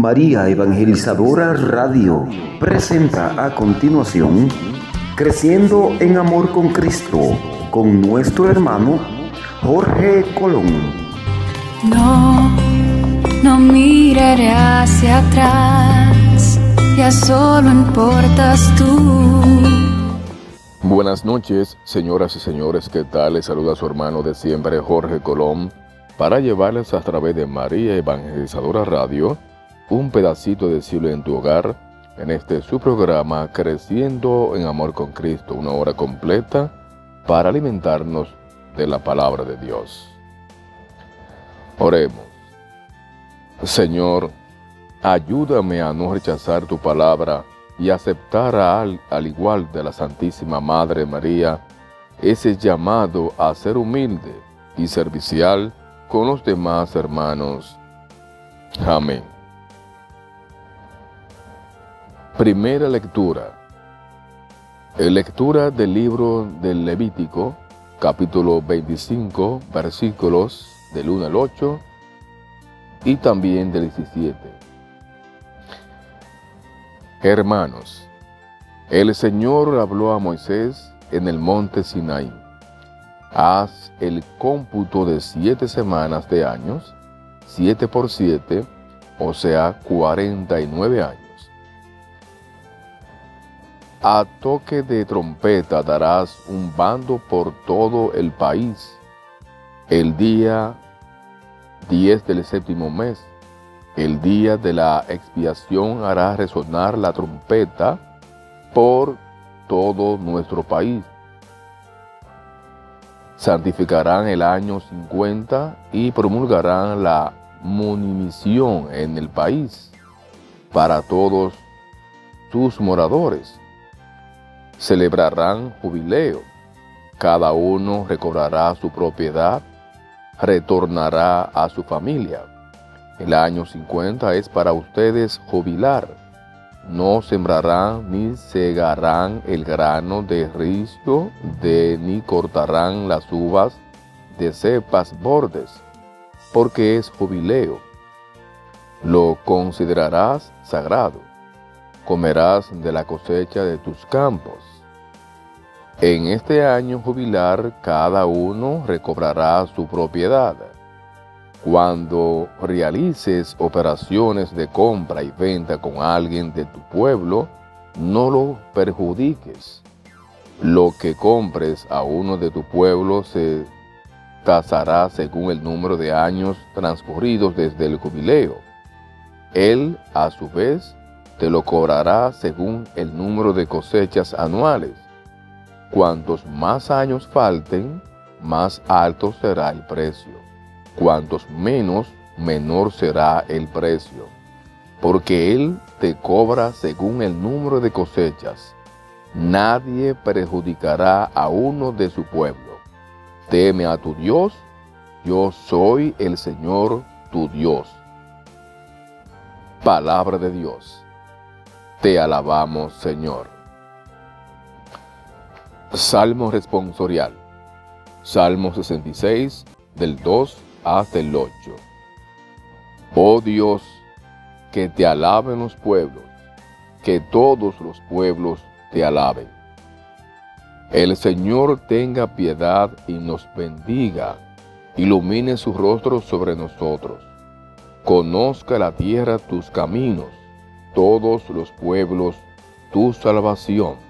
María Evangelizadora Radio presenta a continuación Creciendo en Amor con Cristo con nuestro hermano Jorge Colón. No, no miraré hacia atrás, ya solo importas tú. Buenas noches, señoras y señores, ¿qué tal? Les saluda su hermano de siempre, Jorge Colón, para llevarles a través de María Evangelizadora Radio un pedacito de cielo en tu hogar, en este su programa Creciendo en Amor con Cristo, una hora completa para alimentarnos de la palabra de Dios. Oremos. Señor, ayúdame a no rechazar tu palabra y aceptar al, al igual de la Santísima Madre María ese llamado a ser humilde y servicial con los demás hermanos. Amén. Primera lectura. Lectura del libro del Levítico, capítulo 25, versículos del 1 al 8 y también del 17. Hermanos, el Señor habló a Moisés en el monte Sinai. Haz el cómputo de siete semanas de años, siete por siete, o sea, cuarenta y nueve años a toque de trompeta darás un bando por todo el país. El día 10 del séptimo mes, el día de la expiación hará resonar la trompeta por todo nuestro país. Santificarán el año 50 y promulgarán la munimisión en el país para todos sus moradores celebrarán jubileo. Cada uno recobrará su propiedad, retornará a su familia. El año 50 es para ustedes jubilar. No sembrarán ni segarán el grano de rizo, de, ni cortarán las uvas de cepas bordes, porque es jubileo. Lo considerarás sagrado. Comerás de la cosecha de tus campos en este año jubilar cada uno recobrará su propiedad. Cuando realices operaciones de compra y venta con alguien de tu pueblo, no lo perjudiques. Lo que compres a uno de tu pueblo se tasará según el número de años transcurridos desde el jubileo. Él, a su vez, te lo cobrará según el número de cosechas anuales Cuantos más años falten, más alto será el precio. Cuantos menos, menor será el precio. Porque Él te cobra según el número de cosechas. Nadie perjudicará a uno de su pueblo. Teme a tu Dios, yo soy el Señor tu Dios. Palabra de Dios. Te alabamos, Señor. Salmo responsorial. Salmo 66, del 2 hasta el 8. Oh Dios, que te alaben los pueblos, que todos los pueblos te alaben. El Señor tenga piedad y nos bendiga, ilumine su rostro sobre nosotros. Conozca la tierra tus caminos, todos los pueblos tu salvación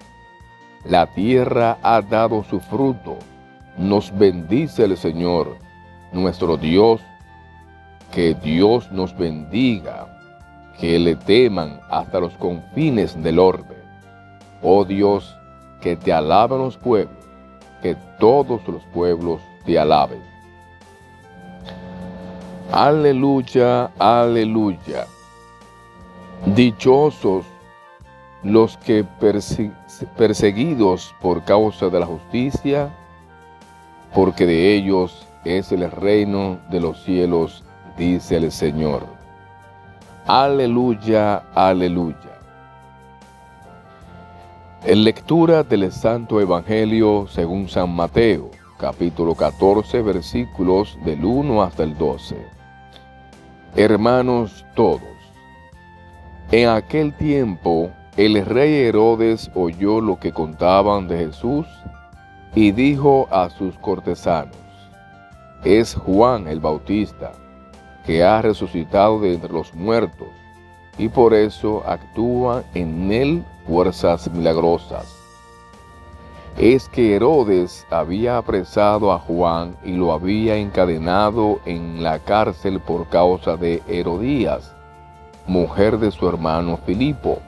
La tierra ha dado su fruto. Nos bendice el Señor, nuestro Dios. Que Dios nos bendiga, que le teman hasta los confines del orbe. Oh Dios, que te alaben los pueblos, que todos los pueblos te alaben. Aleluya, aleluya. Dichosos los que perseguidos por causa de la justicia, porque de ellos es el reino de los cielos, dice el Señor. Aleluya, aleluya. En lectura del Santo Evangelio según San Mateo, capítulo 14, versículos del 1 hasta el 12. Hermanos todos, en aquel tiempo el rey Herodes oyó lo que contaban de Jesús y dijo a sus cortesanos, es Juan el Bautista, que ha resucitado de entre los muertos, y por eso actúa en él fuerzas milagrosas. Es que Herodes había apresado a Juan y lo había encadenado en la cárcel por causa de Herodías, mujer de su hermano Filipo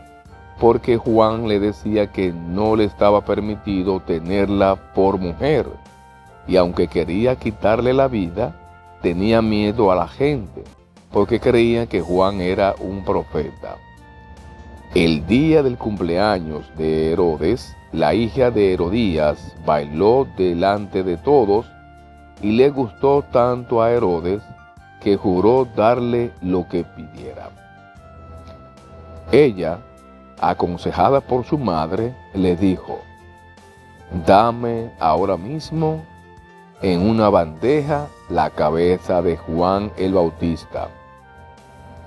porque Juan le decía que no le estaba permitido tenerla por mujer, y aunque quería quitarle la vida, tenía miedo a la gente, porque creían que Juan era un profeta. El día del cumpleaños de Herodes, la hija de Herodías bailó delante de todos y le gustó tanto a Herodes que juró darle lo que pidiera. Ella aconsejada por su madre, le dijo, dame ahora mismo en una bandeja la cabeza de Juan el Bautista.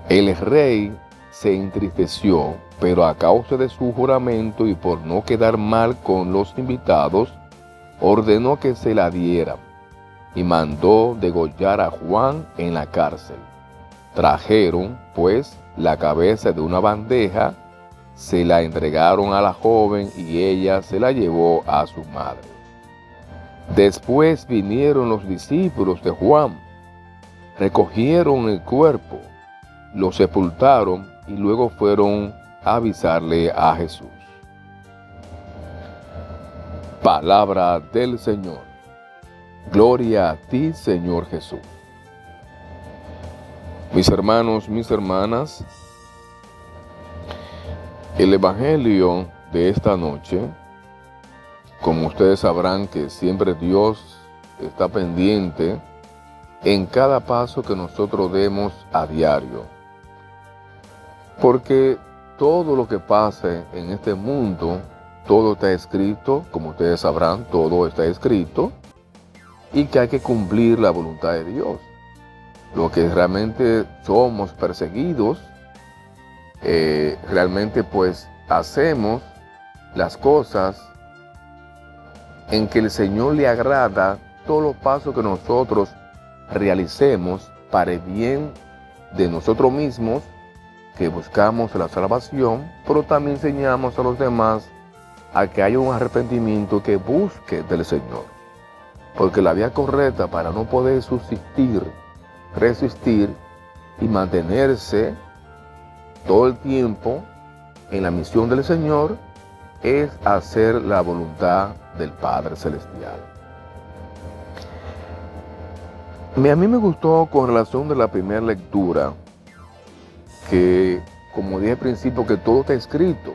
El rey se entristeció, pero a causa de su juramento y por no quedar mal con los invitados, ordenó que se la dieran y mandó degollar a Juan en la cárcel. Trajeron, pues, la cabeza de una bandeja se la entregaron a la joven y ella se la llevó a su madre. Después vinieron los discípulos de Juan, recogieron el cuerpo, lo sepultaron y luego fueron a avisarle a Jesús. Palabra del Señor. Gloria a ti, Señor Jesús. Mis hermanos, mis hermanas, el Evangelio de esta noche, como ustedes sabrán que siempre Dios está pendiente en cada paso que nosotros demos a diario. Porque todo lo que pase en este mundo, todo está escrito, como ustedes sabrán, todo está escrito, y que hay que cumplir la voluntad de Dios. Lo que realmente somos perseguidos, eh, realmente pues hacemos las cosas en que el Señor le agrada todos los pasos que nosotros realicemos para el bien de nosotros mismos, que buscamos la salvación, pero también enseñamos a los demás a que haya un arrepentimiento que busque del Señor. Porque la vía correcta para no poder subsistir, resistir y mantenerse todo el tiempo en la misión del Señor es hacer la voluntad del Padre Celestial. A mí me gustó con relación de la primera lectura que, como dije al principio, que todo está escrito.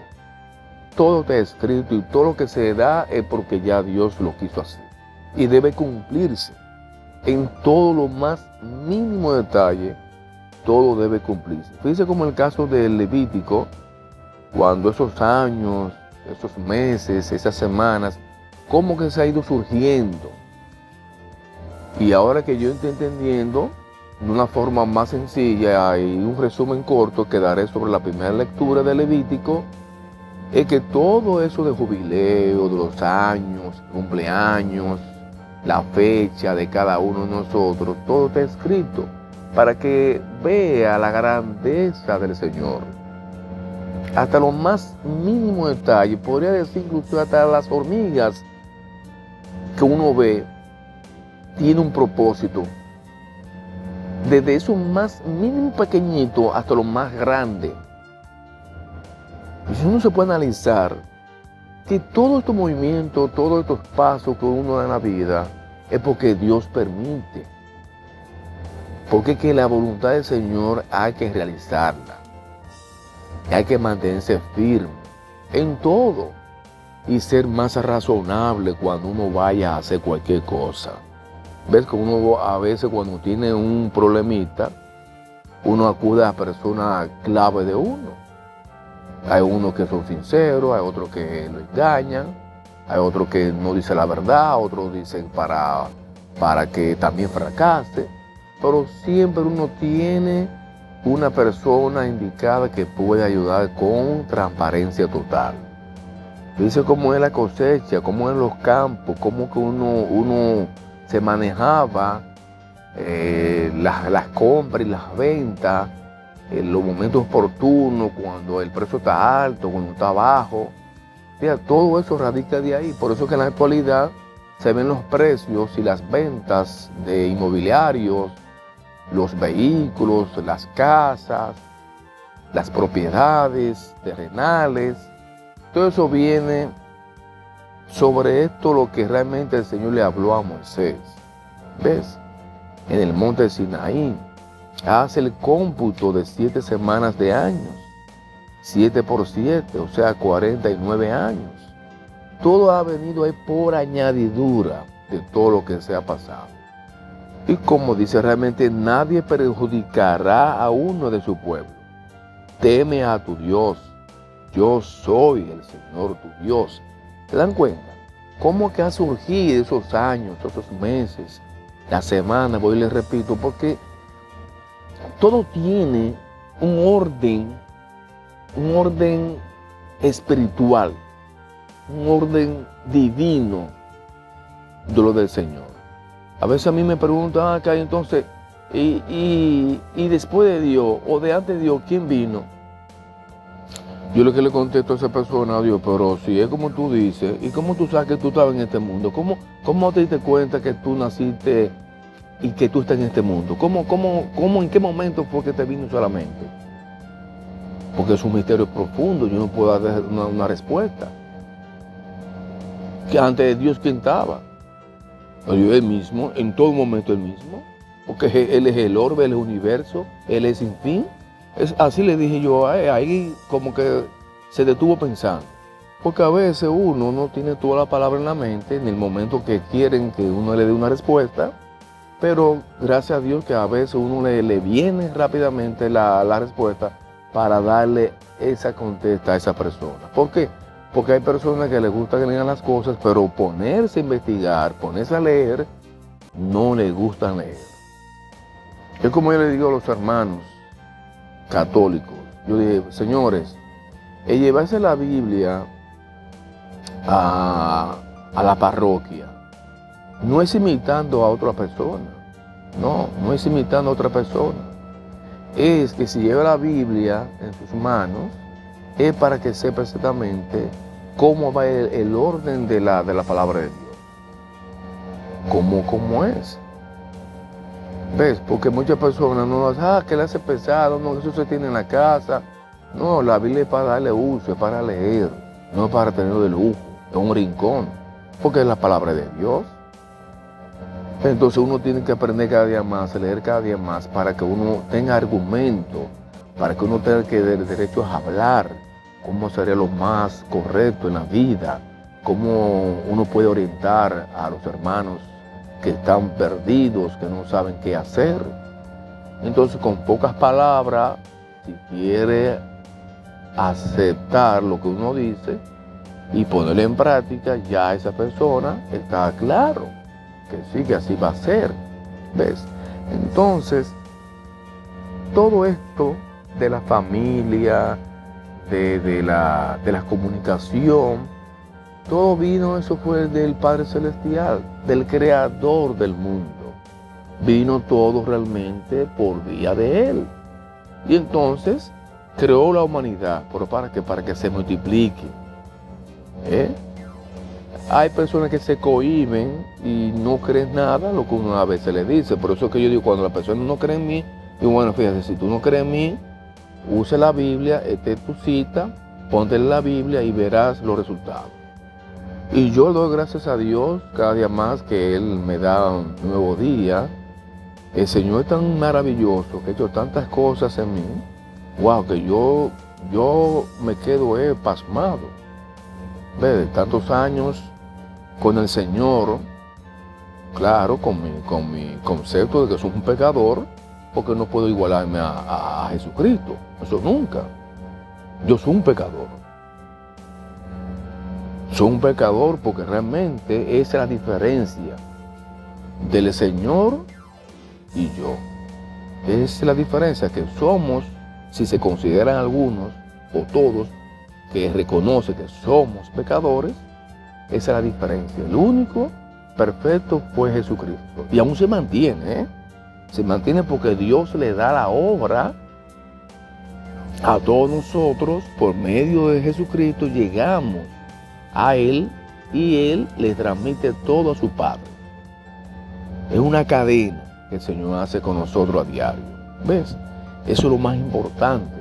Todo está escrito y todo lo que se da es porque ya Dios lo quiso hacer. Y debe cumplirse en todo lo más mínimo detalle todo debe cumplirse. Fíjense como el caso del Levítico, cuando esos años, esos meses, esas semanas, cómo que se ha ido surgiendo. Y ahora que yo estoy entendiendo, de una forma más sencilla y un resumen corto que daré sobre la primera lectura del Levítico, es que todo eso de jubileo, de los años, cumpleaños, la fecha de cada uno de nosotros, todo está escrito para que vea la grandeza del Señor. Hasta los más mínimos detalles, podría decir incluso hasta las hormigas que uno ve, tiene un propósito. Desde eso más mínimo pequeñito hasta lo más grande. Y si uno se puede analizar que todo este movimiento, todos estos pasos que uno da en la vida, es porque Dios permite. Porque que la voluntad del Señor hay que realizarla. Hay que mantenerse firme. en todo y ser más razonable cuando uno vaya a hacer cualquier cosa. Ves que uno a veces cuando tiene un problemita, uno acude a personas clave de uno. Hay unos que son sinceros, hay otros que lo engañan, hay otros que no dicen la verdad, otros dicen para, para que también fracase. Pero siempre uno tiene una persona indicada que puede ayudar con transparencia total. Dice cómo es la cosecha, cómo es los campos, cómo que uno, uno se manejaba eh, las, compras y las ventas en los momentos oportunos, cuando el precio está alto, cuando está bajo. todo eso radica de ahí. Por eso que en la actualidad se ven los precios y las ventas de inmobiliarios, los vehículos, las casas, las propiedades terrenales. Todo eso viene sobre esto lo que realmente el Señor le habló a Moisés. ¿Ves? En el monte de Sinaí. Hace el cómputo de siete semanas de años. Siete por siete, o sea, 49 años. Todo ha venido ahí por añadidura de todo lo que se ha pasado. Y como dice realmente, nadie perjudicará a uno de su pueblo. Teme a tu Dios. Yo soy el Señor tu Dios. ¿Se dan cuenta? ¿Cómo que ha surgido esos años, esos meses, la semana? Voy y les repito, porque todo tiene un orden, un orden espiritual, un orden divino de lo del Señor. A veces a mí me preguntan, ah, acá entonces, y, después de Dios o de antes de Dios, ¿quién vino? Yo lo que le contesto a esa persona, Dios, pero si es como tú dices, ¿y cómo tú sabes que tú estabas en este mundo? ¿Cómo, cómo te diste cuenta que tú naciste y que tú estás en este mundo? ¿Cómo, cómo, cómo en qué momento fue que te vino solamente? Porque es un misterio profundo, yo no puedo dar una, una respuesta. Que antes de Dios, ¿quién estaba? Yo él mismo, en todo momento el mismo, porque él es el orbe, el universo, él es sin fin. Es, así le dije yo a él, ahí como que se detuvo pensando. Porque a veces uno no tiene toda la palabra en la mente en el momento que quieren que uno le dé una respuesta, pero gracias a Dios que a veces uno le, le viene rápidamente la, la respuesta para darle esa contesta a esa persona. ¿Por qué? Porque hay personas que les gusta que lean las cosas, pero ponerse a investigar, ponerse a leer, no les gusta leer. Es como yo le digo a los hermanos católicos, yo dije, señores, el llevarse la Biblia a la parroquia no es imitando a otra persona, no, no es imitando a otra persona. Es que si lleva la Biblia en sus manos, es para que sepa exactamente cómo va el, orden de la, de la, palabra de Dios. ¿Cómo, cómo es? ¿Ves? Porque muchas personas no dicen, ah, que le hace pesado, no, eso se tiene en la casa. No, la Biblia es para darle uso, es para leer, no es para tenerlo de lujo, es un rincón, porque es la palabra de Dios. Entonces uno tiene que aprender cada día más, leer cada día más, para que uno tenga argumento, para que uno tenga que derecho a hablar, cómo sería lo más correcto en la vida, cómo uno puede orientar a los hermanos que están perdidos, que no saben qué hacer. Entonces, con pocas palabras, si quiere aceptar lo que uno dice y ponerlo en práctica, ya esa persona está claro que sí, que así va a ser. ¿Ves? Entonces, todo esto de la familia, de, la, de la comunicación, todo vino, eso fue del Padre Celestial, del Creador del mundo. Vino todo realmente por vía de Él. Y entonces creó la humanidad, pero para que, para que se multiplique. ¿Eh? Hay personas que se cohiben y no creen nada lo que uno a veces le dice. Por eso es que yo digo, cuando la persona no cree en mí, digo, bueno, fíjate, si tú no crees en mí, use la Biblia, esta tu cita, ponte la Biblia y verás los resultados. Y yo doy gracias a Dios cada día más que Él me da un nuevo día. El Señor es tan maravilloso que ha hecho tantas cosas en mí. Wow, que yo, yo me quedo eh, pasmado. tantos años con el Señor, claro, con mi, con mi concepto de que soy un pecador, porque no puedo igualarme a, Jesucristo. Eso nunca. Yo soy un pecador. Soy un pecador porque realmente esa es la diferencia del Señor y yo. Esa es la diferencia que somos, si se consideran algunos o todos, que reconoce que somos pecadores, esa es la diferencia. El único perfecto fue Jesucristo. Y aún se mantiene, ¿eh? Se mantiene porque Dios le da la obra a todos nosotros por medio de Jesucristo. Llegamos a Él y Él le transmite todo a su Padre. Es una cadena que el Señor hace con nosotros a diario. ¿Ves? Eso es lo más importante.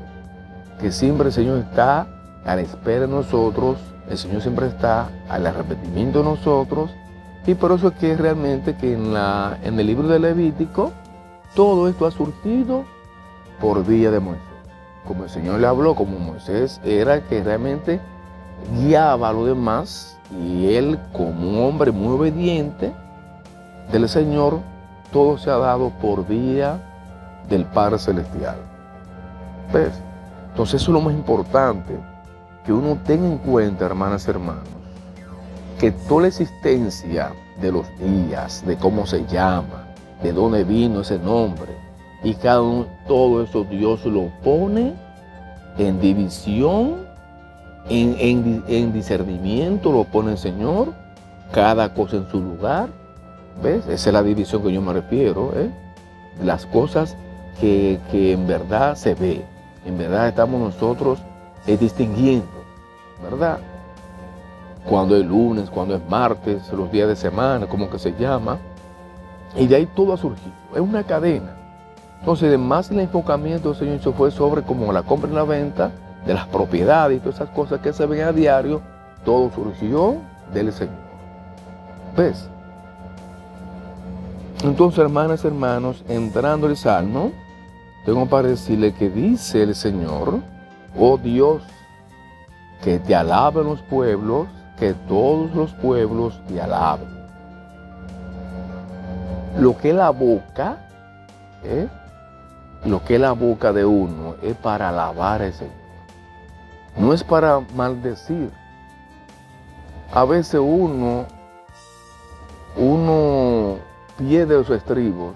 Que siempre el Señor está a la espera de nosotros. El Señor siempre está al arrepentimiento de nosotros. Y por eso es que realmente que en, la, en el libro de Levítico todo esto ha surgido por vía de Moisés. Como el Señor le habló, como Moisés era que realmente guiaba a los demás y él como un hombre muy obediente del Señor, todo se ha dado por vía del Padre Celestial. ¿Ves? Entonces eso es lo más importante, que uno tenga en cuenta, hermanas y hermanos, que toda la existencia de los días, de cómo se llama, de dónde vino ese nombre, y cada uno, todo eso Dios lo pone en división en, discernimiento lo pone el Señor, cada cosa en su lugar. ¿Ves? Esa es la división que yo me refiero. ¿eh? Las cosas que, en verdad se ve, en verdad estamos nosotros eh, distinguiendo, ¿verdad? Cuando es lunes, cuando es martes, los días de semana, como que se llama. Y de ahí todo ha surgido. Es una cadena. Entonces, además el enfocamiento del Señor se fue sobre como la compra y la venta, de las propiedades y todas esas cosas que se ven a diario, todo surgió del Señor. ¿Ves? Entonces, hermanas, hermanos, entrando el Salmo, tengo para decirle que dice el Señor, oh Dios, que te alaben los pueblos, que todos los pueblos te alaben. Lo que la boca, ¿eh? lo que la boca de uno es para alabar al Señor. No es para maldecir. A veces uno, uno pierde sus estribos,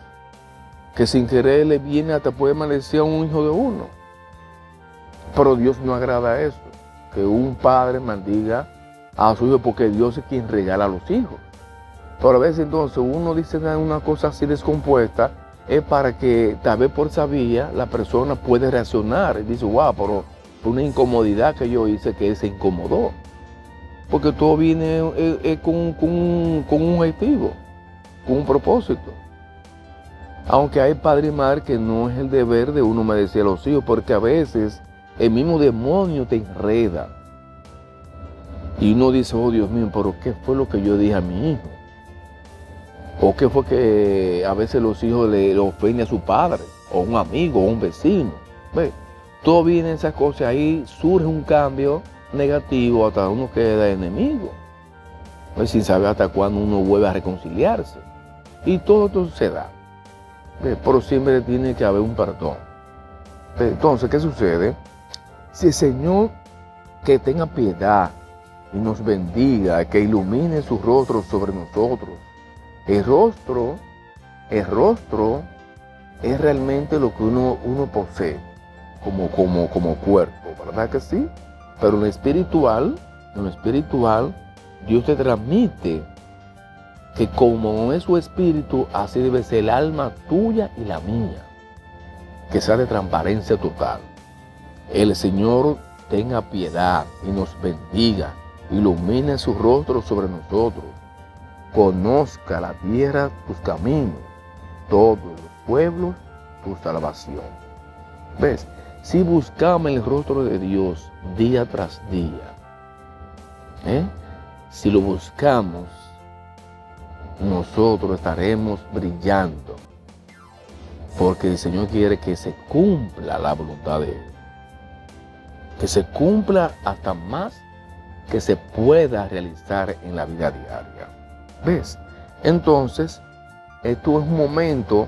que sin querer le viene hasta puede maldecir a un hijo de uno. Pero Dios no agrada eso, que un padre maldiga a su hijo porque Dios es quien regala a los hijos. Pero a veces entonces uno dice una cosa así descompuesta, es para que tal vez por esa vía la persona puede reaccionar y dice, wow, pero una incomodidad que yo hice que se incomodó. Porque todo viene eh, eh, con, un objetivo, con un propósito. Aunque hay padre y madre que no es el deber de uno me decía a los hijos, porque a veces el mismo demonio te enreda. Y uno dice, oh Dios mío, pero ¿qué fue lo que yo dije a mi hijo? ¿O qué fue que a veces los hijos le, ofenden a su padre, o un amigo, o un vecino? ¿Ves? todo viene esas cosas, ahí surge un cambio negativo, hasta uno queda enemigo. Pues sin saber hasta cuándo uno vuelve a reconciliarse. Y todo esto se da. Pero siempre tiene que haber un perdón. Entonces, ¿qué sucede? Si el Señor que tenga piedad y nos bendiga, que ilumine su rostro sobre nosotros. El rostro, el rostro es realmente lo que uno, uno posee como, como, como cuerpo, ¿verdad que sí? Pero en lo espiritual, en lo espiritual, Dios te transmite que como es su espíritu, así debe ser el alma tuya y la mía, que sea de transparencia total. El Señor tenga piedad y nos bendiga, ilumine su rostro sobre nosotros, conozca la tierra tus caminos, todos los pueblos tu salvación. ¿Ves? si buscamos el rostro de Dios día tras día, ¿eh? si lo buscamos, nosotros estaremos brillando. Porque el Señor quiere que se cumpla la voluntad de Él. Que se cumpla hasta más que se pueda realizar en la vida diaria. ¿Ves? Entonces, esto es un momento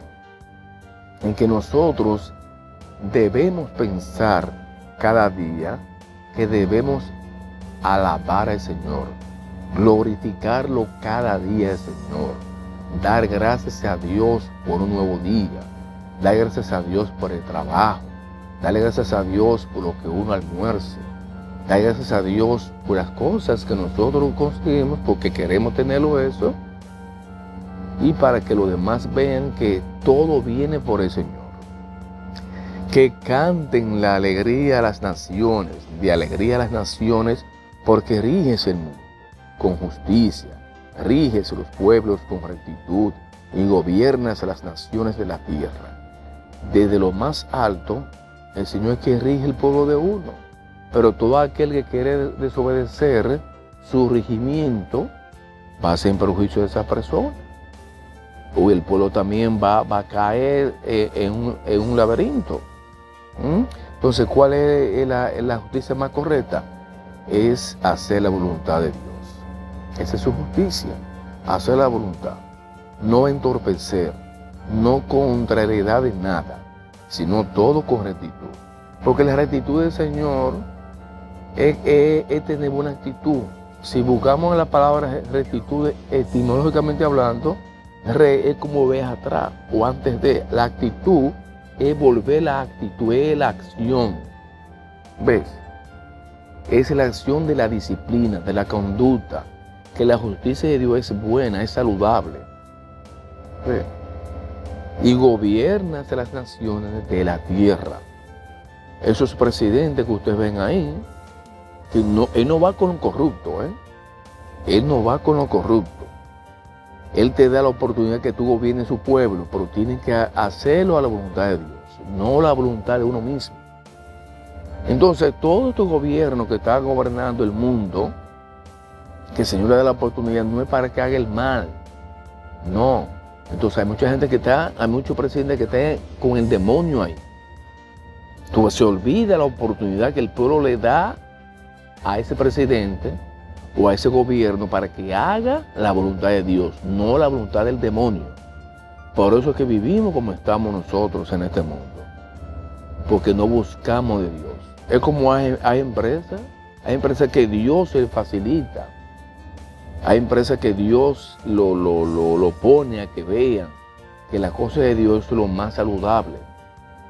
en que nosotros debemos pensar cada día que debemos alabar al Señor, glorificarlo cada día al Señor, dar gracias a Dios por un nuevo día, dar gracias a Dios por el trabajo, darle gracias a Dios por lo que uno almuerce, gracias a Dios por las cosas que nosotros conseguimos porque queremos tenerlo eso y para que los demás vean que todo viene por el Señor. Que canten la alegría a las naciones, de alegría a las naciones, porque rígese el mundo con justicia, rígese los pueblos con rectitud y gobiernas a las naciones de la tierra. Desde lo más alto, el Señor es que rige el pueblo de uno, pero todo aquel que quiere desobedecer su regimiento va a ser en perjuicio de esa persona o el pueblo también va, va a caer eh, en, un, laberinto. Entonces, ¿cuál es la, justicia más correcta? Es hacer la voluntad de Dios. Esa es su justicia, hacer la voluntad. No entorpecer, no contrariedad de nada, sino todo con rectitud. Porque la rectitud del Señor es, es tener buena actitud. Si buscamos la palabra rectitud etimológicamente hablando, Re es como ves atrás o antes de. La actitud es volver la actitud, es la acción. ¿Ves? Es la acción de la disciplina, de la conducta. Que la justicia de Dios es buena, es saludable. ¿Ves? Y gobierna las naciones de la tierra. Esos presidentes que ustedes ven ahí, él no va con lo corrupto, ¿eh? Él no va con lo corrupto. Él te da la oportunidad que tú gobiernes su pueblo, pero tienes que hacerlo a la voluntad de Dios, no la voluntad de uno mismo. Entonces, todo tu gobierno que está gobernando el mundo, que el Señor le da la oportunidad, no es para que haga el mal. No. Entonces hay mucha gente que está, hay muchos presidentes que están con el demonio ahí. Tú se olvida la oportunidad que el pueblo le da a ese presidente o a ese gobierno para que haga la voluntad de Dios, no la voluntad del demonio. Por eso es que vivimos como estamos nosotros en este mundo, porque no buscamos de Dios. Es como hay, empresas, hay empresas que Dios se facilita, hay empresas que Dios lo, lo, pone a que vean que la cosa de Dios es lo más saludable.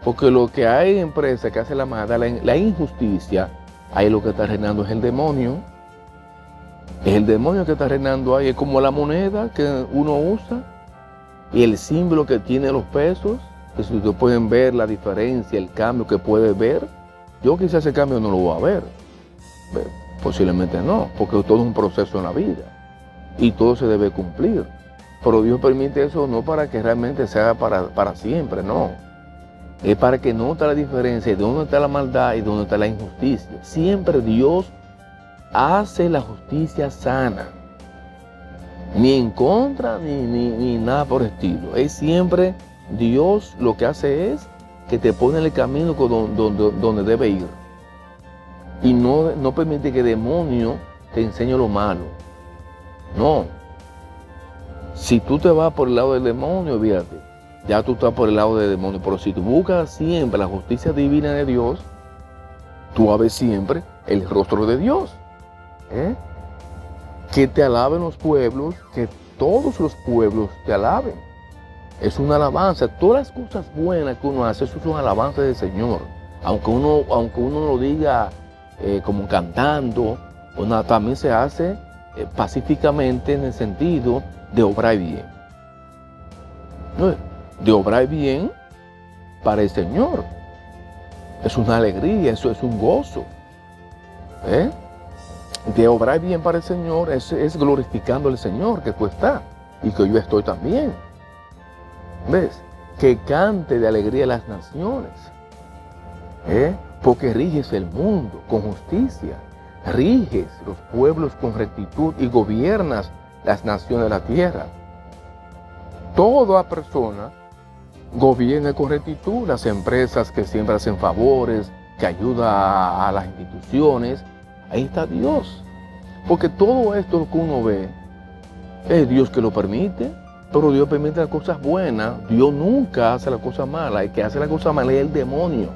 Porque lo que hay en empresas que hace la maldad, la injusticia, ahí lo que está reinando es el demonio. Es el demonio que está reinando ahí, es como la moneda que uno usa y el símbolo que tiene los pesos, que si ustedes pueden ver la diferencia, el cambio que puede ver, yo quizás ese cambio no lo voy a ver. Posiblemente no, porque todo es un proceso en la vida y todo se debe cumplir. Pero Dios permite eso no para que realmente se haga para, para siempre, no. Es para que note la diferencia de dónde está la maldad y dónde está la injusticia. Siempre Dios hace la justicia sana. Ni en contra ni, ni, nada por estilo. Es siempre Dios lo que hace es que te pone en el camino donde, debe ir. Y no, no permite que demonio te enseñe lo malo. No. Si tú te vas por el lado del demonio, fíjate, ya tú estás por el lado del demonio. Pero si tú buscas siempre la justicia divina de Dios, tú ver siempre el rostro de Dios. ¿Eh? Que te alaben los pueblos, que todos los pueblos te alaben. Es una alabanza. Todas las cosas buenas que uno hace, eso es una alabanza del Señor. Aunque uno, aunque uno lo diga eh, como cantando, también se hace eh, pacíficamente en el sentido de obrar bien. De obrar bien para el Señor. Es una alegría, eso es un gozo. ¿Eh? de obrar bien para el Señor es, glorificando al Señor que tú estás y que yo estoy también. ¿Ves? Que cante de alegría las naciones. ¿eh? Porque riges el mundo con justicia, riges los pueblos con rectitud y gobiernas las naciones de la tierra. Toda persona gobierna con rectitud, las empresas que siempre hacen favores, que ayuda a las instituciones, Ahí está Dios. Porque todo esto que uno ve es Dios que lo permite, pero Dios permite las cosas buenas. Dios nunca hace las cosas malas. El que hace las cosas malas es el demonio.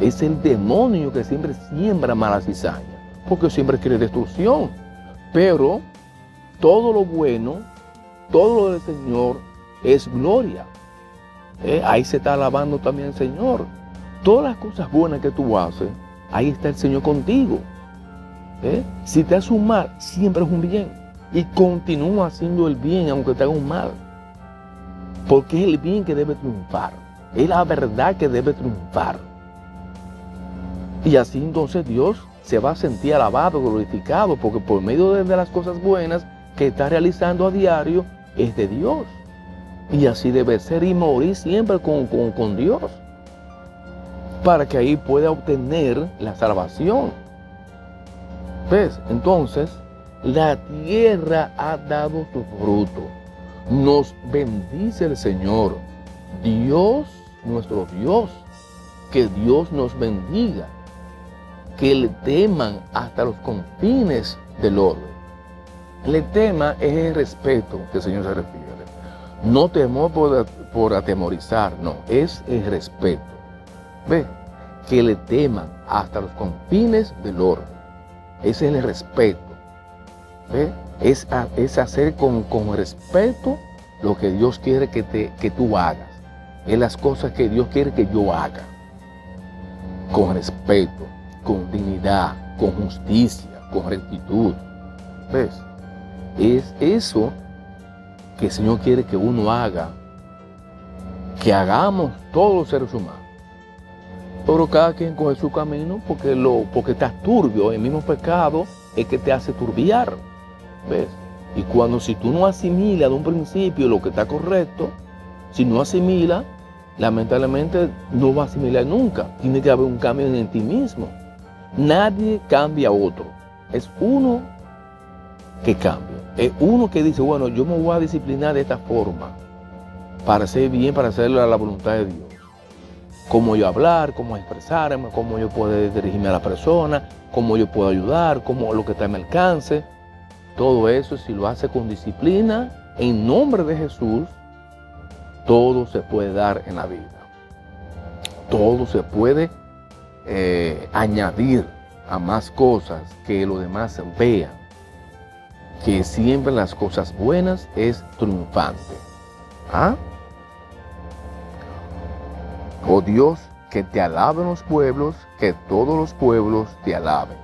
Es el demonio que siempre siembra malas cizañas, porque siempre quiere destrucción. Pero todo lo bueno, todo lo del Señor es gloria. Eh, ahí se está alabando también el Señor. Todas las cosas buenas que tú haces, ahí está el Señor contigo. Eh, si te hace un mal, siempre es un bien. Y continúa haciendo el bien aunque te haga un mal. Porque es el bien que debe triunfar. Es la verdad que debe triunfar. Y así entonces Dios se va a sentir alabado, glorificado, porque por medio de, las cosas buenas que está realizando a diario es de Dios. Y así debe ser y morir siempre con, con Dios. Para que ahí pueda obtener la salvación. ¿Ves? Entonces, la tierra ha dado su fruto. Nos bendice el Señor. Dios, nuestro Dios. Que Dios nos bendiga que le teman hasta los confines del orden. Le tema es el respeto que el Señor se refiere. No temor por, atemorizar, no, es el respeto. Ve, que le teman hasta los confines del orden. Ese es el respeto. ¿Ve? Es, hacer con, respeto lo que Dios quiere que, que tú hagas. Es las cosas que Dios quiere que yo haga. Con respeto con dignidad, con justicia, con rectitud. ¿Ves? Es eso que el Señor quiere que uno haga, que hagamos todos los seres humanos. Pero cada quien coge su camino porque, lo, porque está turbio. El mismo pecado es que te hace turbiar. ¿Ves? Y cuando si tú no asimilas de un principio lo que está correcto, si no asimilas, lamentablemente no va a asimilar nunca. Tiene que haber un cambio en ti mismo. Nadie cambia a otro. Es uno que cambia. Es uno que dice, bueno, yo me voy a disciplinar de esta forma para hacer bien, para hacerlo a la voluntad de Dios. Cómo yo hablar, cómo expresarme, cómo yo puedo dirigirme a la persona, cómo yo puedo ayudar, cómo lo que está a mi alcance. Todo eso, si lo hace con disciplina, en nombre de Jesús, todo se puede dar en la vida. Todo se puede eh, añadir a más cosas que los demás vean que siempre las cosas buenas es triunfante. ¿Ah? Oh Dios, que te alaben los pueblos, que todos los pueblos te alaben.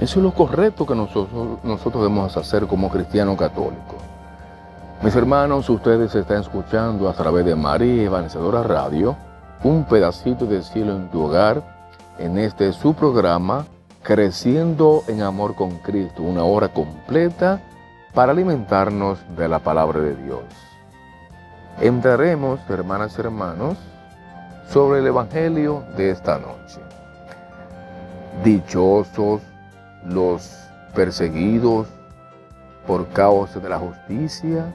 Eso es lo correcto que nosotros, nosotros debemos hacer como cristianos católicos. Mis hermanos, ustedes están escuchando a través de María Evangelizadora Radio, un pedacito de cielo en tu hogar en este su programa Creciendo en Amor con Cristo, una hora completa para alimentarnos de la palabra de Dios. Entraremos, hermanas y hermanos, sobre el Evangelio de esta noche. Dichosos los perseguidos por causa de la justicia,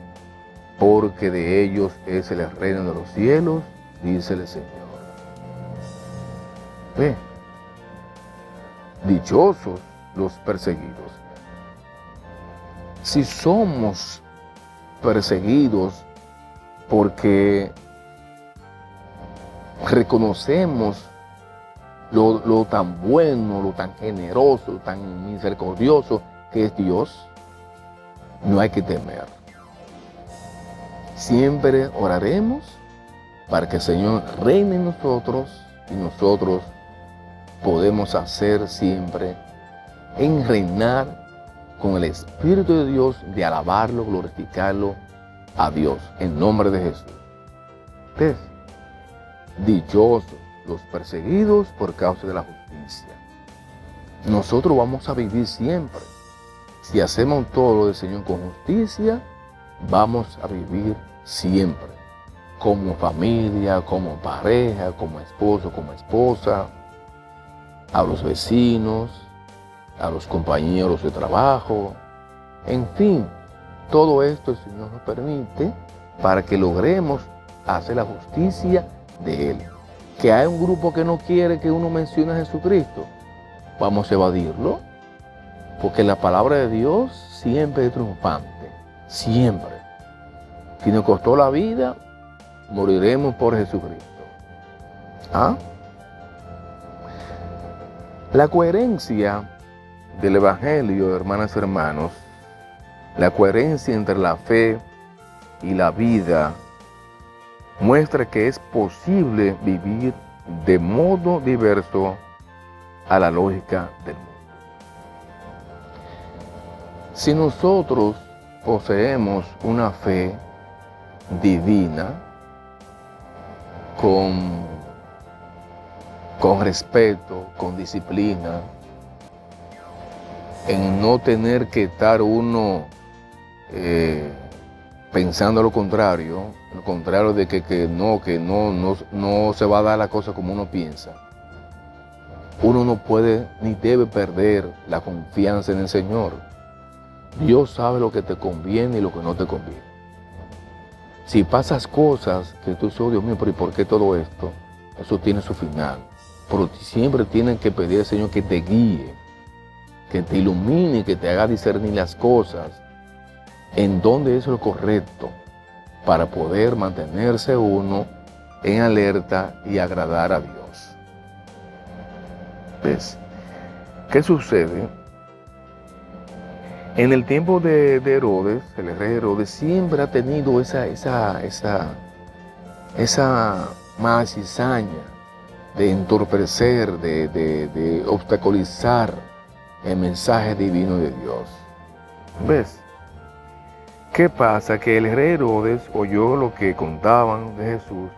porque de ellos es el reino de los cielos, dice el Señor. Ve, Dichosos los perseguidos. Si somos perseguidos porque reconocemos lo, tan bueno, lo tan generoso, tan misericordioso que es Dios, no hay que temer. Siempre oraremos para que el Señor reine en nosotros y nosotros podemos hacer siempre en reinar con el Espíritu de Dios, de alabarlo, glorificarlo a Dios, en nombre de Jesús. ¿Ves? Dichosos los perseguidos por causa de la justicia. Nosotros vamos a vivir siempre. Si hacemos todo lo del Señor con justicia, vamos a vivir siempre. Como familia, como pareja, como esposo, como esposa a los vecinos, a los compañeros de trabajo, en fin, todo esto el Señor nos permite para que logremos hacer la justicia de Él. Que hay un grupo que no quiere que uno mencione a Jesucristo, vamos a evadirlo. Porque la palabra de Dios siempre es triunfante. Siempre. Si nos costó la vida, moriremos por Jesucristo. ¿Ah? La coherencia del Evangelio, hermanas y hermanos, la coherencia entre la fe y la vida muestra que es posible vivir de modo diverso a la lógica del mundo. Si nosotros poseemos una fe divina con, con respeto, con disciplina, en no tener que estar uno eh, pensando lo contrario, lo contrario de que, no, que no, no, no se va a dar la cosa como uno piensa. Uno no puede ni debe perder la confianza en el Señor. Dios sabe lo que te conviene y lo que no te conviene. Si pasas cosas que tú dices, oh Dios mío, pero ¿y por qué todo esto? Eso tiene su final. Pero siempre tienen que pedir al Señor que te guíe, que te ilumine, que te haga discernir las cosas, en dónde es lo correcto para poder mantenerse uno en alerta y agradar a Dios. ¿Ves? ¿Qué sucede? En el tiempo de, Herodes, el rey Herodes siempre ha tenido esa, esa, esa, esa más cizaña de entorpecer, de, de obstaculizar el mensaje divino de Dios. ¿Ves? ¿Qué pasa? Que el rey Herodes oyó lo que contaban de Jesús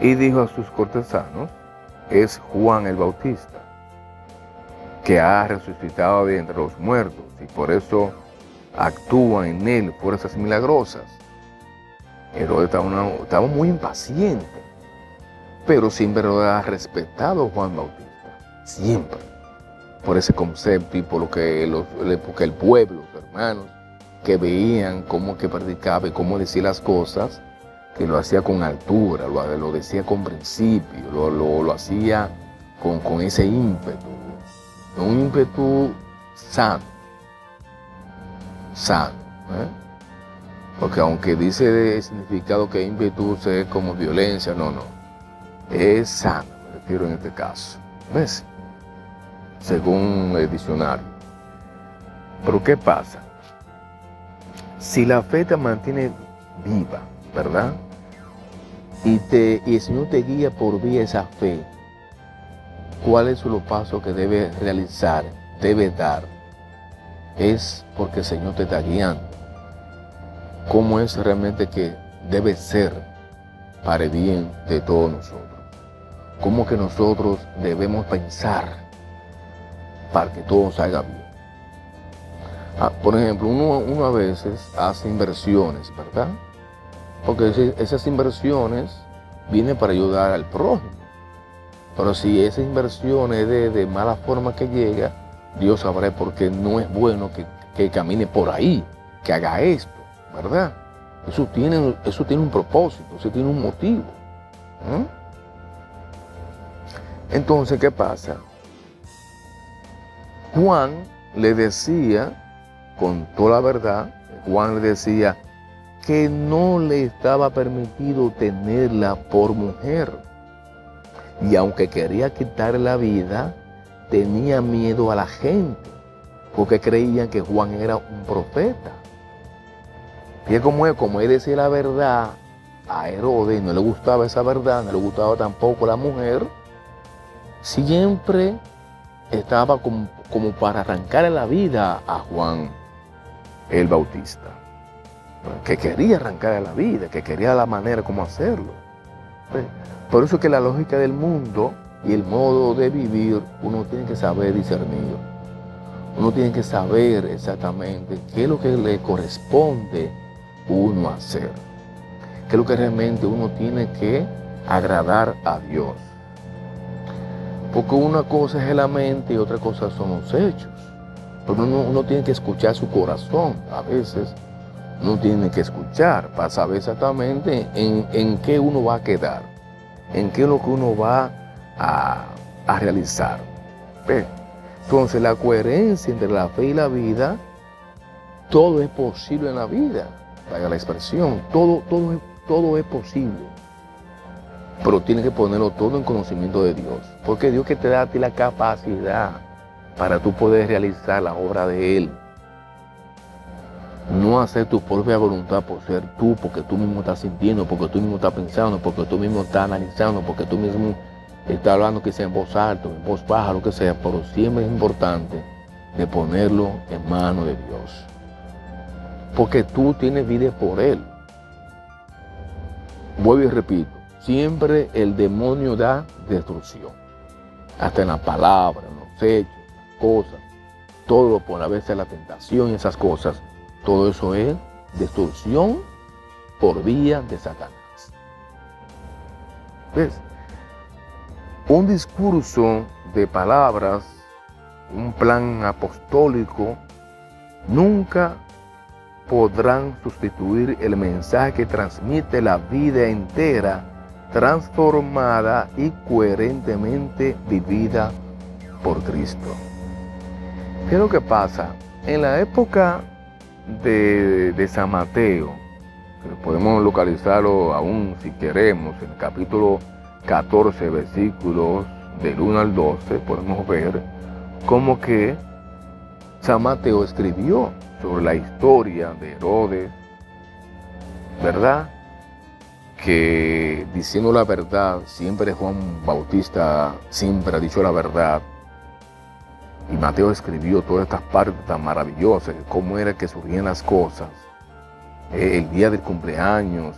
y dijo a sus cortesanos, es Juan el Bautista, que ha resucitado de entre los muertos y por eso actúan en él fuerzas milagrosas. Herodes estaba, muy impaciente, pero siempre lo ha respetado Juan Bautista, siempre, por ese concepto y por lo que, porque el pueblo, los hermanos, que veían cómo que predicaba y cómo decía las cosas, que lo hacía con altura, lo, decía con principio, lo, hacía con, con, ese ímpetu, un ímpetu sano, sano. ¿eh? Porque aunque dice el significado que ímpetu es como violencia, no, no, es sano, me refiero en este caso. ¿Ves? Según el diccionario. Pero ¿qué pasa? Si la fe te mantiene viva, ¿verdad? Y, te, y el Señor te guía por vía esa fe, ¿cuáles son los pasos que debes realizar, debes dar? Es porque el Señor te está guiando. ¿Cómo es realmente que debe ser para el bien de todos nosotros? ¿Cómo que nosotros debemos pensar para que todo salga bien? Ah, por ejemplo, uno, a veces hace inversiones, ¿verdad? Porque esas inversiones vienen para ayudar al prójimo. Pero si esa inversión es de, mala forma que llega, Dios sabrá por qué no es bueno que, camine por ahí, que haga esto, ¿verdad? Eso tiene, eso tiene un propósito, eso tiene un motivo. Entonces, ¿qué pasa? Juan le decía con toda la verdad, Juan le decía que no le estaba permitido tenerla por mujer. Y aunque quería quitarle la vida, tenía miedo a la gente, porque creían que Juan era un profeta. Y como es, como él decía la verdad a Herodes, no le gustaba esa verdad, no le gustaba tampoco la mujer, siempre estaba como, para arrancarle la vida a Juan el Bautista, que quería arrancar a la vida, que quería la manera como hacerlo. Por eso que la lógica del mundo y el modo de vivir, uno tiene que saber discernir. Uno tiene que saber exactamente qué es lo que le corresponde uno hacer. Qué es lo que realmente uno tiene que agradar a Dios. Porque una cosa es la mente y otra cosa son los hechos. Pero uno, tiene que escuchar su corazón. A veces uno tiene que escuchar para saber exactamente en, qué uno va a quedar, en qué es lo que uno va a, realizar. Entonces la coherencia entre la fe y la vida, todo es posible en la vida, vaya la expresión, todo, todo, todo es posible. Pero tiene que ponerlo todo en conocimiento de Dios, porque Dios que te da a ti la capacidad para tú poder realizar la obra de Él. No hacer tu propia voluntad por ser tú, porque tú mismo estás sintiendo, porque tú mismo estás pensando, porque tú mismo estás analizando, porque tú mismo estás hablando que sea en voz alta, en voz baja, lo que sea, pero siempre es importante de ponerlo en manos de Dios. Porque tú tienes vida por Él. Vuelvo y repito, siempre el demonio da destrucción. Hasta en la palabra, en los hechos, cosas, todo por la vez de la tentación y esas cosas, todo eso es destrucción por vía de Satanás. ¿Ves? Un discurso de palabras, un plan apostólico, nunca podrán sustituir el mensaje que transmite la vida entera, transformada y coherentemente vivida por Cristo. ¿Qué es lo que pasa? En la época de, San Mateo, podemos localizarlo aún si queremos, en el capítulo 14, versículos del 1 al 12, podemos ver cómo que San Mateo escribió sobre la historia de Herodes, ¿verdad? Que diciendo la verdad, siempre Juan Bautista siempre ha dicho la verdad, y Mateo escribió todas estas partes tan maravillosas, cómo era que surgían las cosas. Eh, el día del cumpleaños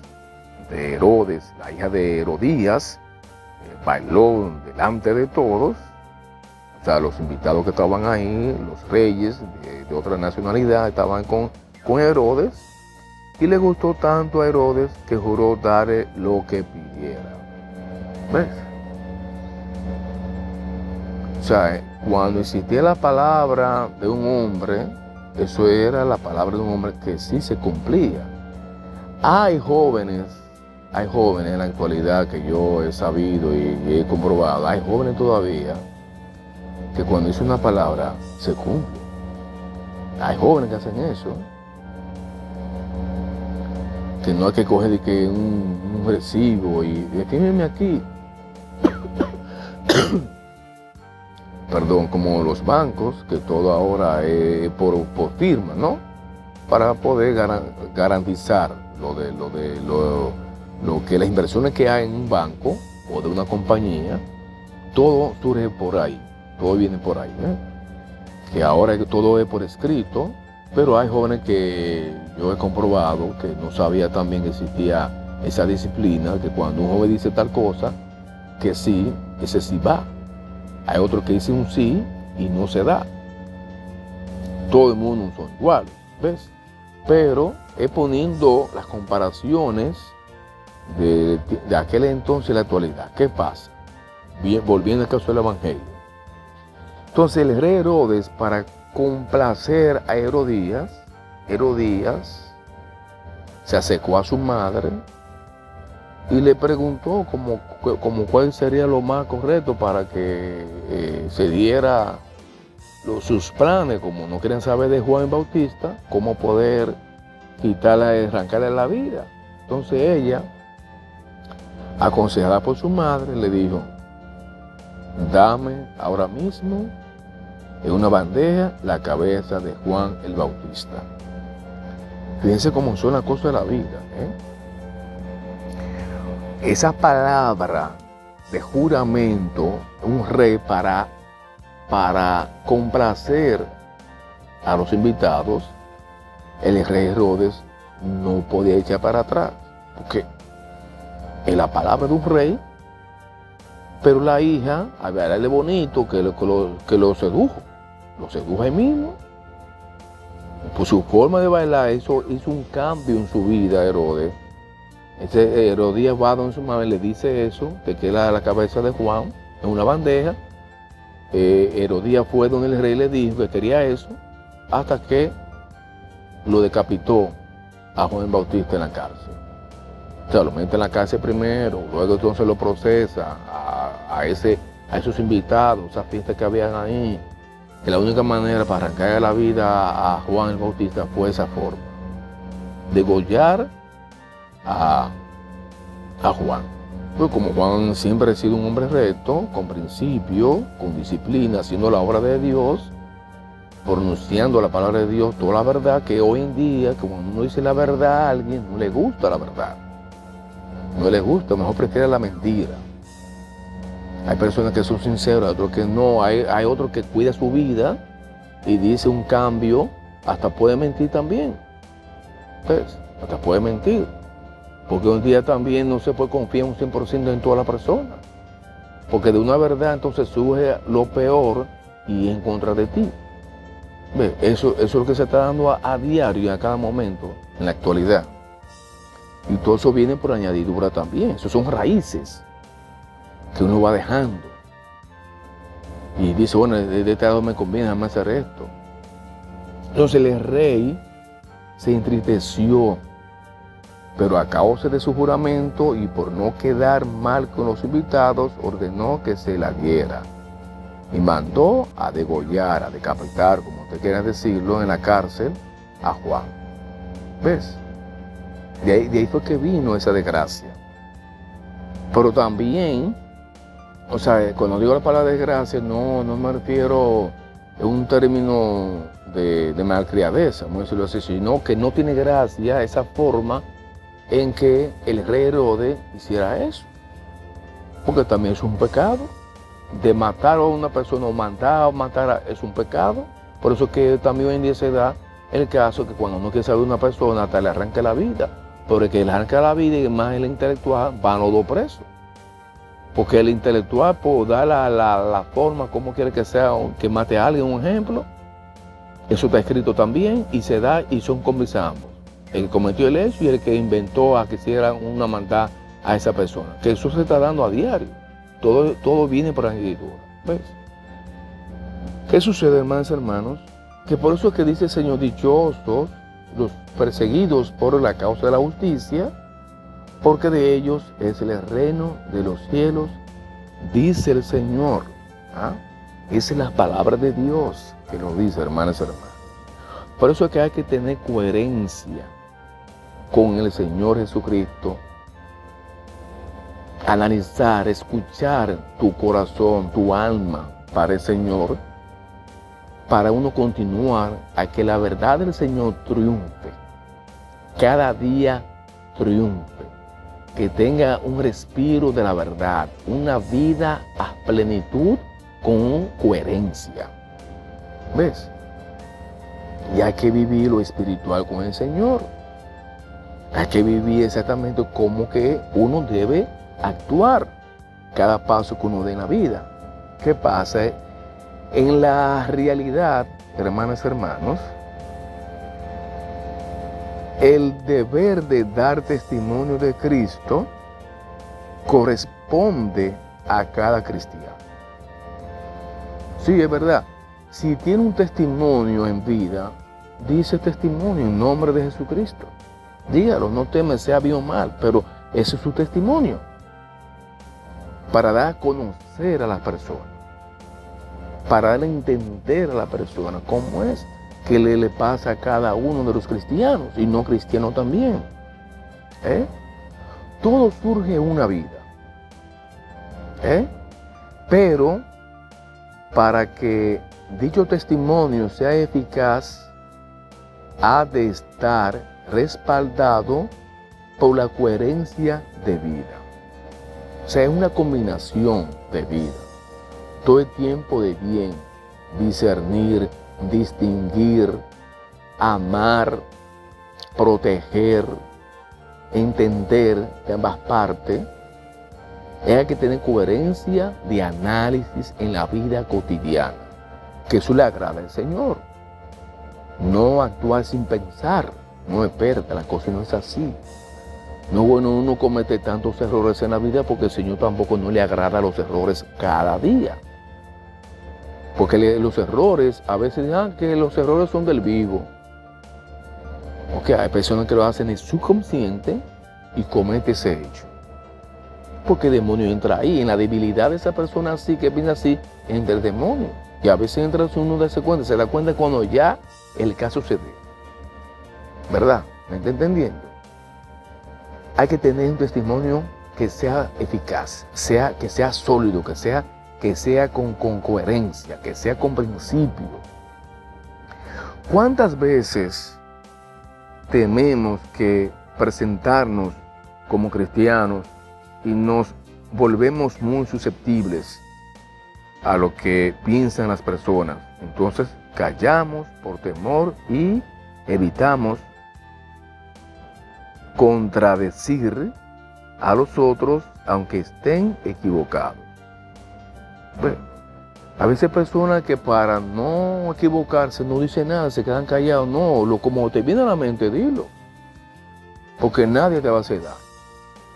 de Herodes, la hija de Herodías, eh, bailó delante de todos. O sea, los invitados que estaban ahí, los reyes de, otra nacionalidad, estaban con, con Herodes. Y le gustó tanto a Herodes que juró darle lo que pidiera. ¿Ves? O sea, cuando existía la palabra de un hombre, eso era la palabra de un hombre que sí se cumplía. Hay jóvenes, hay jóvenes en la actualidad que yo he sabido y he comprobado, hay jóvenes todavía que cuando dice una palabra se cumple. Hay jóvenes que hacen eso. Que no hay que coger de que un, recibo y de aquí, perdón, como los bancos, que todo ahora es por, firma, ¿no? Para poder garantizar lo de, lo de lo, que las inversiones que hay en un banco o de una compañía, todo surge por ahí, todo viene por ahí. ¿eh? Que ahora todo es por escrito, pero hay jóvenes que yo he comprobado que no sabía también que existía esa disciplina, que cuando un joven dice tal cosa, que sí, ese sí va. Hay otro que dice un sí y no se da. Todo el mundo son iguales, ¿ves? Pero es poniendo las comparaciones de, aquel entonces y la actualidad. ¿Qué pasa? Bien, volviendo al caso del Evangelio. Entonces el rey Herodes, para complacer a Herodías, Herodías se acercó a su madre y le preguntó como, como cuál sería lo más correcto para que eh, se diera sus planes, como no quieren saber de Juan Bautista, cómo poder quitarle, arrancarle la vida. Entonces ella, aconsejada por su madre, le dijo, dame ahora mismo en una bandeja la cabeza de Juan el Bautista. Fíjense cómo son las cosas de la vida. ¿eh? esa palabra de juramento, un rey para, para complacer a los invitados, el rey Herodes no podía echar para atrás, porque es la palabra de un rey, pero la hija, a verle bonito, que lo, que lo, sedujo, lo sedujo ahí mismo. Por su forma de bailar hizo, hizo un cambio en su vida, Herodes ese Herodías va donde su madre le dice eso, de que la cabeza de Juan en una bandeja. Eh, Herodías fue donde el rey le dijo que quería eso, hasta que lo decapitó a Juan Bautista en la cárcel. O sea, lo mete en la cárcel primero, luego entonces lo procesa a, ese, a esos invitados, esas fiestas que habían ahí. Que la única manera para arrancar la vida a Juan el Bautista fue esa forma, degollar a, a Juan. Pues como Juan siempre ha sido un hombre recto, con principio, con disciplina, haciendo la obra de Dios, pronunciando la palabra de Dios, toda la verdad, que hoy en día, como uno dice la verdad a alguien, no le gusta la verdad. No le gusta, mejor prefiere la mentira. Hay personas que son sinceras, otros que no. Hay, hay otros que cuida su vida y dice un cambio, hasta puede mentir también. Pues, hasta puede mentir. Porque un día también no se puede confiar un 100% en toda la persona. Porque de una verdad entonces surge lo peor y en contra de ti. Eso, eso es lo que se está dando a, a diario, a cada momento, en la actualidad. Y todo eso viene por añadidura también. Eso son raíces que uno va dejando. Y dice, bueno, de este lado me conviene más hacer esto. Entonces el rey se entristeció, pero a causa de su juramento y por no quedar mal con los invitados, ordenó que se la diera. Y mandó a degollar, a decapitar, como usted quiera decirlo, en la cárcel a Juan. ¿Ves? De ahí, de ahí fue que vino esa desgracia. Pero también o sea, cuando digo la palabra desgracia, no, no me refiero a un término de, de malcriadeza, vamos a decirlo así, sino que no tiene gracia esa forma en que el rey Herodes hiciera eso. Porque también es un pecado. De matar a una persona o mandar o matar es un pecado. Por eso que también hoy en día se da el caso que cuando uno quiere saber una persona, hasta le arranca la vida. Porque le arranca la vida y más el intelectual van los dos presos. Porque el intelectual pues, da la, forma como quiere que sea, que mate a alguien, un ejemplo. Eso está escrito también y se da y son cómplices. El que cometió el hecho y el que inventó a que hicieran una maldad a esa persona. Que eso se está dando a diario. Todo, todo viene por añadidura. ¿Ves? ¿Qué sucede, hermanos y hermanos? Que por eso es que dice el Señor, dichosos los perseguidos por la causa de la justicia, porque de ellos es el reino de los cielos, dice el Señor. ¿Ah? Esa es la palabra de Dios que nos dice, hermanos y hermanos. Por eso es que hay que tener coherencia con el Señor Jesucristo. Analizar, escuchar tu corazón, tu alma para el Señor, para uno continuar a que la verdad del Señor triunfe. Cada día triunfe que tenga un respiro de la verdad, una vida a plenitud con coherencia. ¿Ves? Y hay que vivir lo espiritual con el Señor. Hay que vivir exactamente como que uno debe actuar cada paso que uno dé en la vida. ¿Qué pasa? En la realidad, hermanas y hermanos, el deber de dar testimonio de Cristo corresponde a cada cristiano. Sí, es verdad. Si tiene un testimonio en vida, dice testimonio en nombre de Jesucristo. Dígalo, no teme, sea bien o mal, pero ese es su testimonio. Para dar a conocer a la persona. Para dar a entender a la persona cómo es que le, pasa a cada uno de los cristianos y no cristianos también. ¿Eh? Todo surge una vida. ¿Eh? Pero para que dicho testimonio sea eficaz, ha de estar respaldado por la coherencia de vida. O sea, es una combinación de vida. Todo el tiempo de bien, discernir, distinguir, amar, proteger, entender de ambas partes, hay que tener coherencia de análisis en la vida cotidiana, que eso le agrada al Señor. No actuar sin pensar, no espérate, la cosa no es así. No es bueno uno comete tantos errores en la vida porque el Señor tampoco no le agrada los errores cada día. Porque los errores, a veces ah, que los errores son del vivo. Ok, hay personas que lo hacen en subconsciente y cometen ese hecho. porque el demonio entra ahí. En la debilidad de esa persona así, que viene así, entra el demonio. Y a veces entra uno de ese cuenta, se da cuenta cuando ya el caso se dé. ¿Verdad? ¿Me está entendiendo? Hay que tener un testimonio que sea eficaz, sea, que sea sólido, que sea, que sea con, coherencia, que sea con principio. ¿Cuántas veces tememos que presentarnos como cristianos y nos volvemos muy susceptibles a lo que piensan las personas. Entonces callamos por temor y evitamos contradecir a los otros aunque estén equivocados. A veces personas que para no equivocarse no dicen nada, se quedan callados. No, lo como te viene a la mente, dilo. Porque nadie te va a hacer.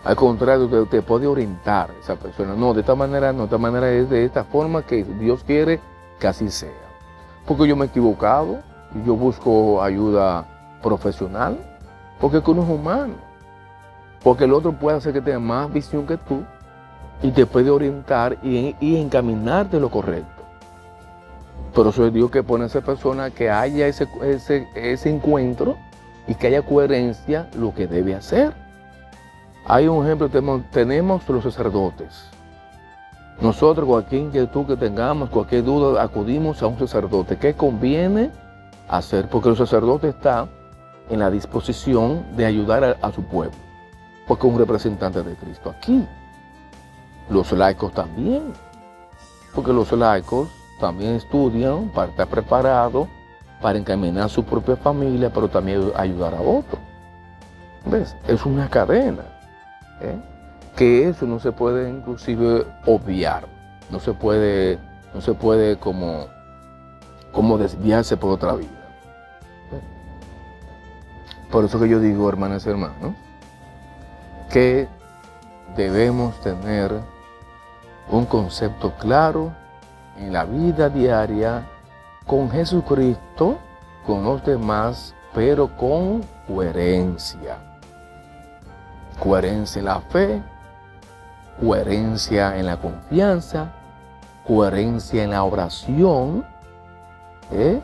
Al contrario, te, puede orientar esa persona. No, de esta manera no, de esta manera es de esta forma que Dios quiere que así sea. Porque yo me he equivocado y yo busco ayuda profesional, porque uno es humano. Porque el otro puede hacer que tenga más visión que tú y te puede orientar y, encaminarte lo correcto. Pero eso es Dios que pone a esa persona que haya ese, ese, encuentro y que haya coherencia lo que debe hacer. Hay un ejemplo, tenemos los sacerdotes. Nosotros, cualquier inquietud que tengamos, cualquier duda, acudimos a un sacerdote. ¿Qué conviene hacer? Porque el sacerdote está en la disposición de ayudar a, su pueblo, porque es un representante de Cristo aquí. Los laicos también, porque los laicos también estudian para estar preparados para encaminar su propia familia, pero también ayudar a otros. ¿Ves? Es una cadena. ¿eh? que eso no se puede inclusive obviar, no se puede, no se puede como, como desviarse por otra vida. Por eso que yo digo, hermanas y hermanos, que debemos tener un concepto claro en la vida diaria con Jesucristo, con los demás, pero con coherencia coherencia en la fe, coherencia en la confianza, coherencia en la oración, ¿eh?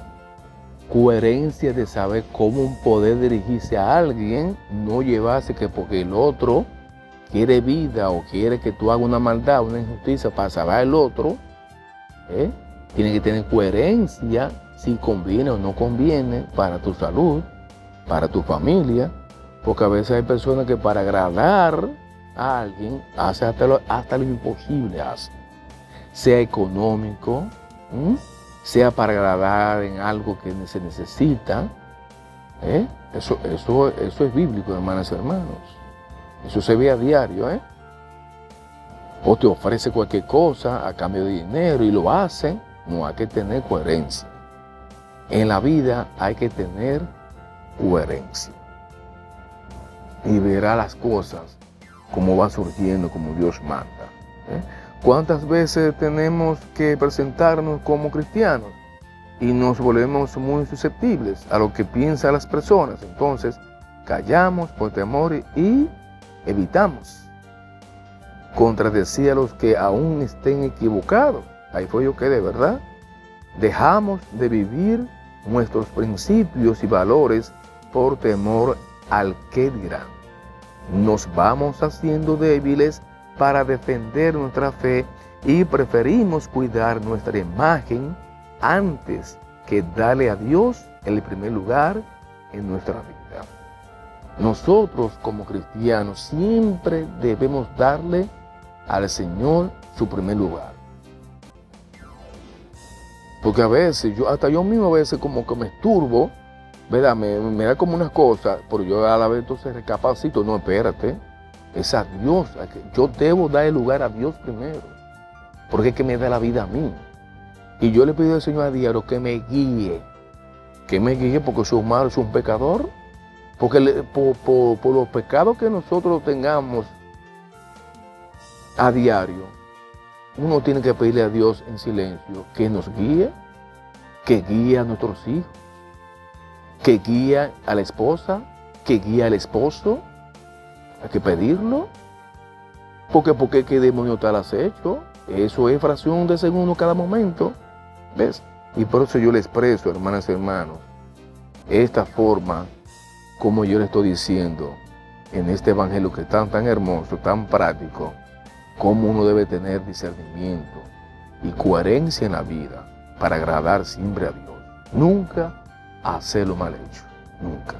coherencia de saber cómo poder dirigirse a alguien, no llevarse que porque el otro quiere vida o quiere que tú hagas una maldad, una injusticia para salvar al otro, ¿eh? tiene que tener coherencia si conviene o no conviene para tu salud, para tu familia, porque a veces hay personas que para agradar a alguien hace hasta lo, hasta lo imposible, hace. Sea económico, sea para agradar en algo que se necesita. ¿eh? Eso, eso, eso es bíblico, hermanas y hermanos. Eso se ve a diario. ¿eh? O te ofrece cualquier cosa a cambio de dinero y lo hacen. No hay que tener coherencia. En la vida hay que tener coherencia y verá las cosas como van surgiendo, como Dios manda. ¿eh? ¿Cuántas veces tenemos que presentarnos como cristianos y nos volvemos muy susceptibles a lo que piensan las personas? Entonces, callamos por temor y evitamos contradecir a los que aún estén equivocados. Ahí fue yo que de verdad dejamos de vivir nuestros principios y valores por temor al que dirán nos vamos haciendo débiles para defender nuestra fe y preferimos cuidar nuestra imagen antes que darle a Dios el primer lugar en nuestra vida. Nosotros como cristianos siempre debemos darle al Señor su primer lugar. Porque a veces, yo, hasta yo mismo a veces como que me esturbo ¿verdad? Me, da como una cosa, pero yo a la vez entonces recapacito, no, espérate, es a Dios, yo debo dar el lugar a Dios primero, porque es que me da la vida a mí. Y yo le pido al Señor a diario que me guíe, que me guíe porque soy humano, soy un pecador, porque por, por los pecados que nosotros tengamos a diario, uno tiene que pedirle a Dios en silencio que nos guíe, que guíe a nuestros hijos que guía a la esposa, que guía al esposo, hay que pedirlo. Porque, porque qué demonio tal has hecho. Eso es fracción de segundo cada momento. ¿Ves? Y por eso yo le expreso, hermanas y hermanos, esta forma como yo le estoy diciendo en este evangelio que es tan, tan hermoso, tan práctico, cómo uno debe tener discernimiento y coherencia en la vida para agradar siempre a Dios. Nunca hacerlo mal hecho, nunca.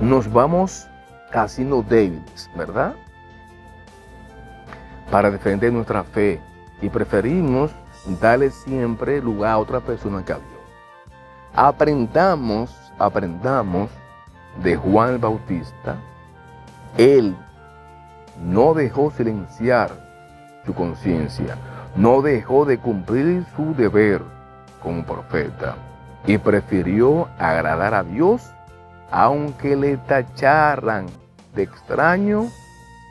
Nos vamos haciendo débiles, ¿verdad? Para defender nuestra fe y preferimos darle siempre lugar a otra persona que a Dios. Aprendamos, aprendamos de Juan el Bautista. Él no dejó silenciar su conciencia, no dejó de cumplir su deber como profeta y prefirió agradar a Dios aunque le tacharan de extraño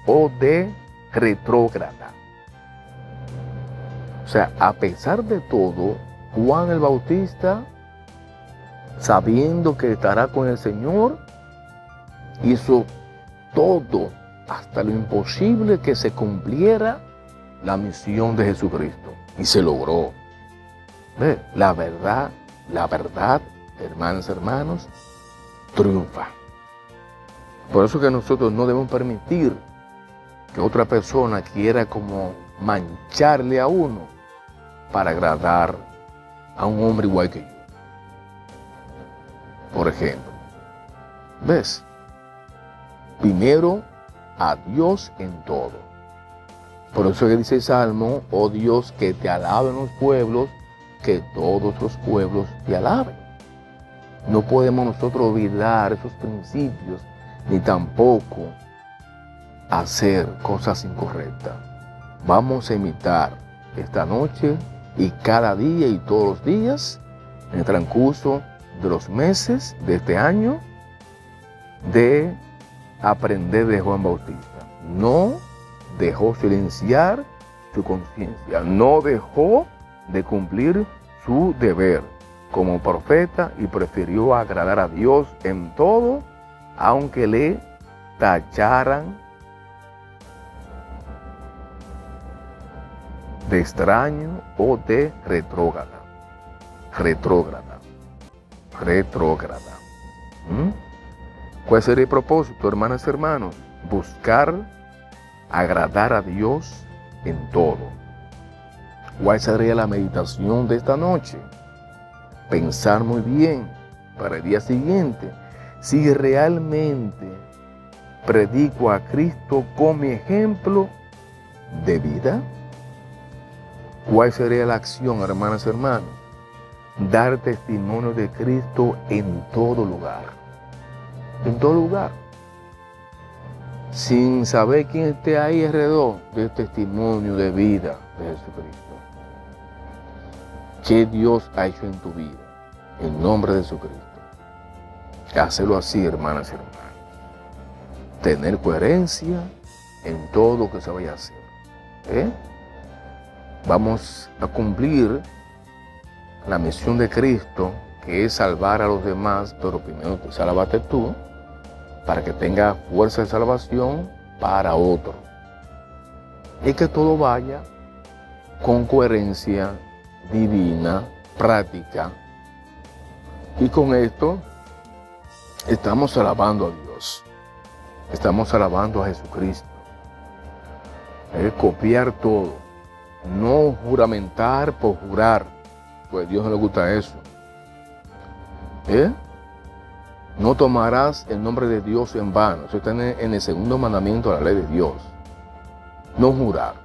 o de retrógrada. O sea, a pesar de todo, Juan el Bautista, sabiendo que estará con el Señor, hizo todo, hasta lo imposible que se cumpliera la misión de Jesucristo. Y se logró. La verdad, la verdad, hermanos, hermanos, triunfa. Por eso que nosotros no debemos permitir que otra persona quiera como mancharle a uno para agradar a un hombre igual que yo. Por ejemplo, ¿ves? Primero a Dios en todo. Por eso que dice el Salmo, oh Dios, que te alaben los pueblos, que todos los pueblos te alaben. No podemos nosotros olvidar esos principios, ni tampoco hacer cosas incorrectas. Vamos a imitar esta noche y cada día y todos los días, en el transcurso de los meses de este año, de aprender de Juan Bautista. No dejó silenciar su conciencia, no dejó de cumplir su deber como profeta y prefirió agradar a Dios en todo, aunque le tacharan de extraño o de retrógrada. Retrógrada. Retrógrada. ¿Mm? ¿Cuál sería el propósito, hermanas y hermanos? Buscar agradar a Dios en todo. ¿Cuál sería la meditación de esta noche? pensar muy bien para el día siguiente si realmente predico a Cristo como mi ejemplo de vida. ¿Cuál sería la acción, hermanas y hermanos? Dar testimonio de Cristo en todo lugar. En todo lugar. Sin saber quién esté ahí alrededor del testimonio de vida de Jesucristo. ¿Qué Dios ha hecho en tu vida? En nombre de Jesucristo. Hazlo así, hermanas y hermanos. Tener coherencia en todo lo que se vaya a hacer. ¿eh? Vamos a cumplir la misión de Cristo, que es salvar a los demás, pero primero te salvaste tú, para que tenga fuerza de salvación para otro. Y que todo vaya con coherencia divina, práctica. Y con esto estamos alabando a Dios. Estamos alabando a Jesucristo. Es copiar todo. No juramentar por jurar. Pues Dios no le gusta eso. ¿Eh? No tomarás el nombre de Dios en vano. Eso está en el segundo mandamiento de la ley de Dios. No jurar.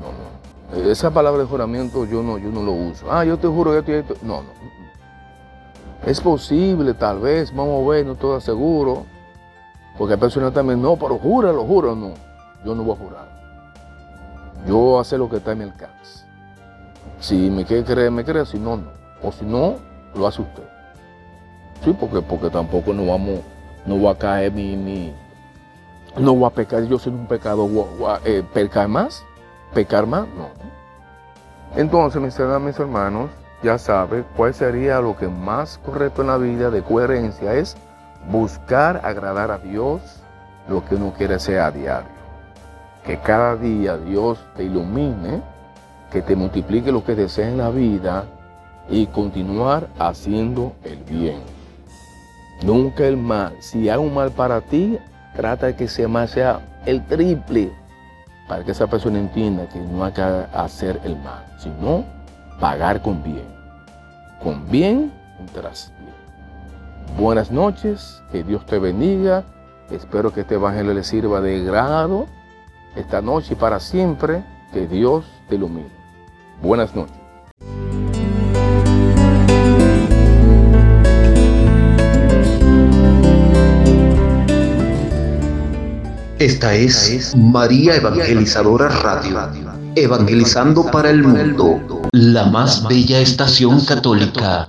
No, no. Esa palabra de juramento yo no, yo no lo uso. Ah, yo te juro esto No, no. Es posible, tal vez, vamos a ver, no estoy seguro. Porque hay personas también, no, pero júralo, juro, no. Yo no voy a jurar. Yo voy a hacer lo que está en mi alcance. Si me quiere creer, me cree, si no, no. O si no, lo hace usted. Sí, porque, porque tampoco no vamos, no va a caer mi, mi no voy a pecar, yo soy un pecado, voy a, eh, pecar más pecar más, no. Entonces, mis hermanos, ya sabe cuál sería lo que más correcto en la vida de coherencia es buscar agradar a Dios lo que uno quiere hacer a diario. Que cada día Dios te ilumine, que te multiplique lo que deseas en la vida y continuar haciendo el bien. Nunca el mal. Si hago un mal para ti, trata de que ese mal sea el triple para que esa persona entienda que no hay que hacer el mal, sino pagar con bien. Con bien tras bien. Buenas noches, que Dios te bendiga. Espero que este evangelio le sirva de grado esta noche y para siempre. Que Dios te ilumine. Buenas noches. Esta es María Evangelizadora Radio, evangelizando para el mundo, la más bella estación católica.